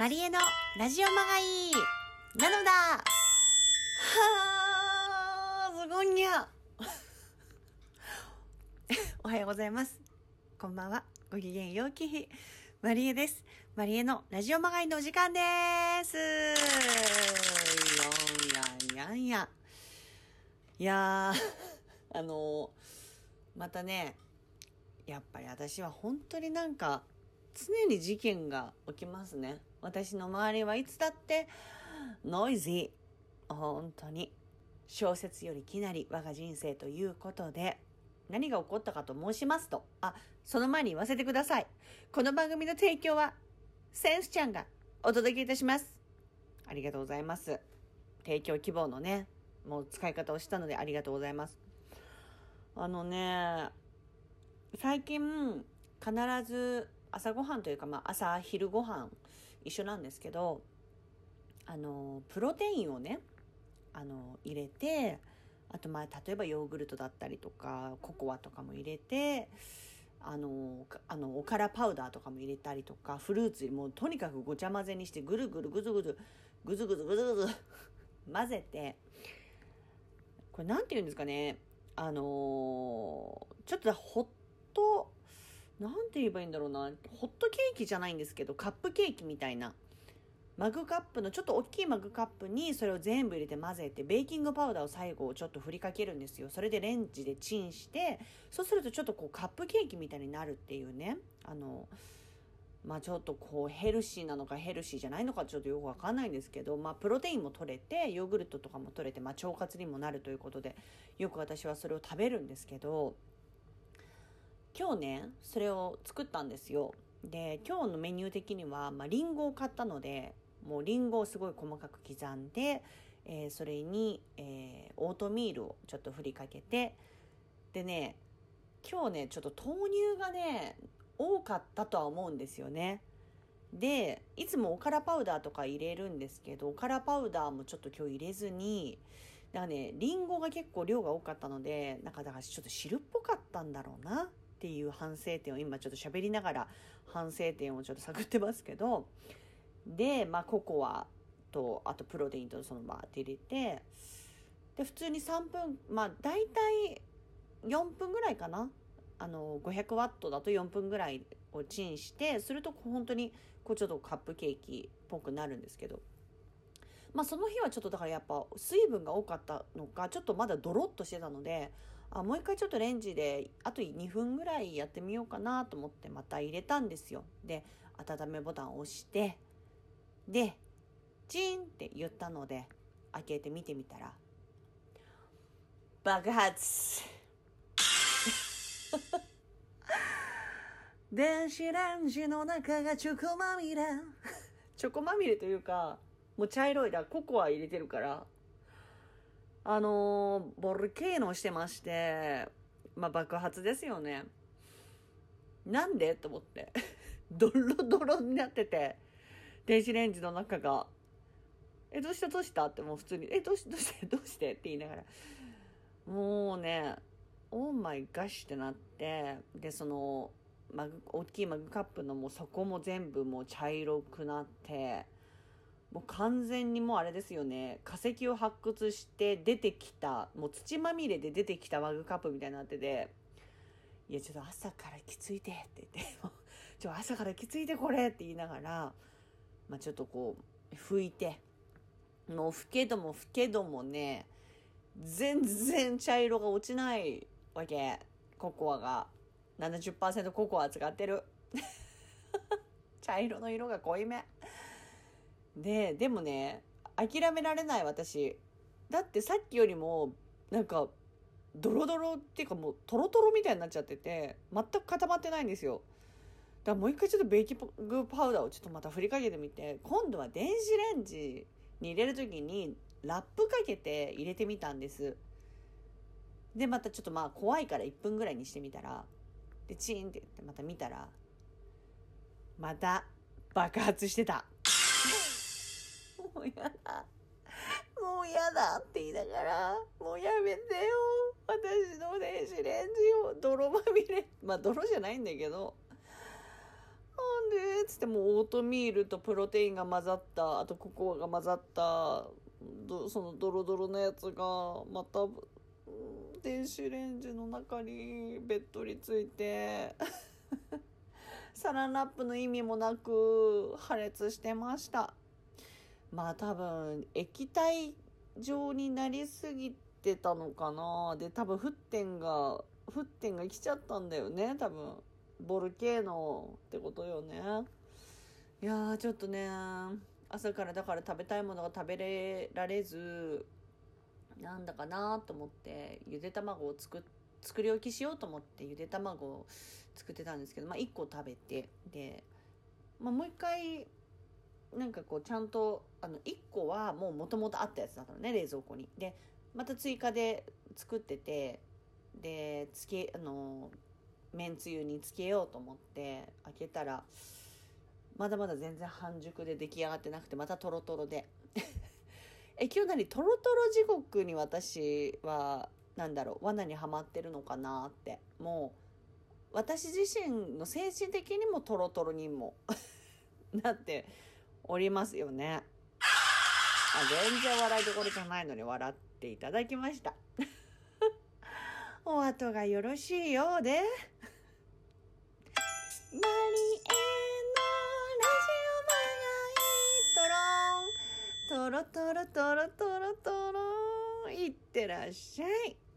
マリエのラジオマガイなのだはー、すごいにゃ。おはようございます。こんばんは。ご機嫌ようき日。マリエです。マリエのラジオマガイのお時間です。よんやんやんや。いやー、あのー、またね、やっぱり私は本当になんか、常に事件が起きますね。私の周りはいつだって、ノイズー。本当に。小説よりきなり我が人生ということで、何が起こったかと申しますと、あ、その前に言わせてください。この番組の提供は、センスちゃんがお届けいたします。ありがとうございます。提供希望のね、もう使い方をしたのでありがとうございます。あのね、最近、必ず朝ごはんというか、まあ朝昼ご飯一緒なんですけど、あの、プロテインをね、あの、入れて、あとまあ例えばヨーグルトだったりとか、ココアとかも入れて、あの、あの、おからパウダーとかも入れたりとか、フルーツもうとにかくごちゃ混ぜにしてぐるぐるぐずぐず、ぐずぐずぐずぐず混ぜて、これなんて言うんですかね、あのちょっとホット、なんて言えばいいんだろうな、ホットケーキじゃないんですけど、カップケーキみたいな。マグカップのちょっと大きいマグカップにそれを全部入れて混ぜて、ベーキングパウダーを最後ちょっと振りかけるんですよ。それでレンジでチンして、そうするとちょっとこうカップケーキみたいになるっていうね。あの、まあちょっとこうヘルシーなのかヘルシーじゃないのかちょっとよくわかんないんですけど、まあプロテインも取れて、ヨーグルトとかも取れて、まあ腸活にもなるということで、よく私はそれを食べるんですけど、今日ね、それを作ったんですよ。で、今日のメニュー的には、まあリンゴを買ったので、もうリンゴをすごい細かく刻んで、えーそれに、えーオートミールをちょっと振りかけて、でね、今日ね、ちょっと豆乳がね、多かったとは思うんですよね。で、いつもおからパウダーとか入れるんですけど、おからパウダーもちょっと今日入れずに、だからね、リンゴが結構量が多かったので、なんかだからちょっと汁っぽかったんだろうなっていう反省点を今ちょっと喋りながら反省点をちょっと探ってますけど、で、まあココアと、あとプロテインとそのバーって入れて、で、普通に3分、まあ大体4分ぐらいかな。あの、500ワットだと4分ぐらいをチンして、すると本当にこうちょっとカップケーキっぽくなるんですけど。まあその日はちょっとだからやっぱ水分が多かったのか、ちょっとまだドロッとしてたので、あもう一回ちょっとレンジであと2分ぐらいやってみようかなと思ってまた入れたんですよ。で、温めボタンを押して、で、チーンって言ったので、開けて見てみたら、爆発 電子レンジの中がチョコまみれ。チョコまみれというか、もう茶色いだ、ココア入れてるから、あのーボルケーノしてまして、まあ爆発ですよね。なんで？と思って。ドロドロになってて、電子レンジの中が、え、どうした？どうした？ってもう普通に、え、どうしどうして？どうして？って言いながら、もうね、オーマイガッシュってなって、で、その、マグ、大きいマグカップのもう底も全部もう茶色くなって、もう完全にもうあれですよね、化石を発掘して出てきた、もう土まみれで出てきたマグカップみたいになってて、いや、ちょっと朝からきついてって言って、ちょ、朝からきついてこれって言いながら、まあちょっとこう、拭いて、もう拭けども拭けどもね、全然茶色が落ちないわけ。ココアが。70%ココア使ってる。茶色の色が濃いめ。で、でもね、諦められない私。だってさっきよりも、なんか、ドロドロっていうかもうトロトロみたいになっちゃってて、全く固まってないんですよ。だからもう一回ちょっとベーキングパウダーをちょっとまた振りかけてみて、今度は電子レンジに入れるときにラップかけて入れてみたんです。で、またちょっとまあ怖いから1分ぐらいにしてみたら、で、チーンってってまた見たら、また爆発してた。もうやだ。もうやだって言いながら、もうやめてよ。私の電子レンジを泥まみれ。まあ泥じゃないんだけど、なんで?」つってもうオートミールとプロテインが混ざったあとココアが混ざったそのドロドロのやつがまた電子レンジの中にべっとりついて サランラップの意味もなく破裂してましたまあ多分液体状になりすぎてたのかな。で多分沸点が沸点が来ちゃったんだよね。多分ボルケーノってことよね。いやーちょっとね朝からだから食べたいものが食べれられずなんだかなと思ってゆで卵を作っ作り置きしようと思ってゆで卵を作ってたんですけど、まあ、1個食べてで、まあ、もう一回なんかこうちゃんとあの1個はもうもともとあったやつだったのね冷蔵庫に。でまた追加で作っててでつけあのめんつゆにつけようと思って開けたらまだまだ全然半熟で出来上がってなくてまたトロトロで え今日何トロトロ地獄に私はなんだろう罠にはまってるのかなってもう私自身の精神的にもトロトロにも なっておりますよね。あ全然笑いどころじゃないのに笑っていただきました。お後がよろしいようで。マリエのラジオマガイトロン。トロトロトロトロ。いってらっしゃい。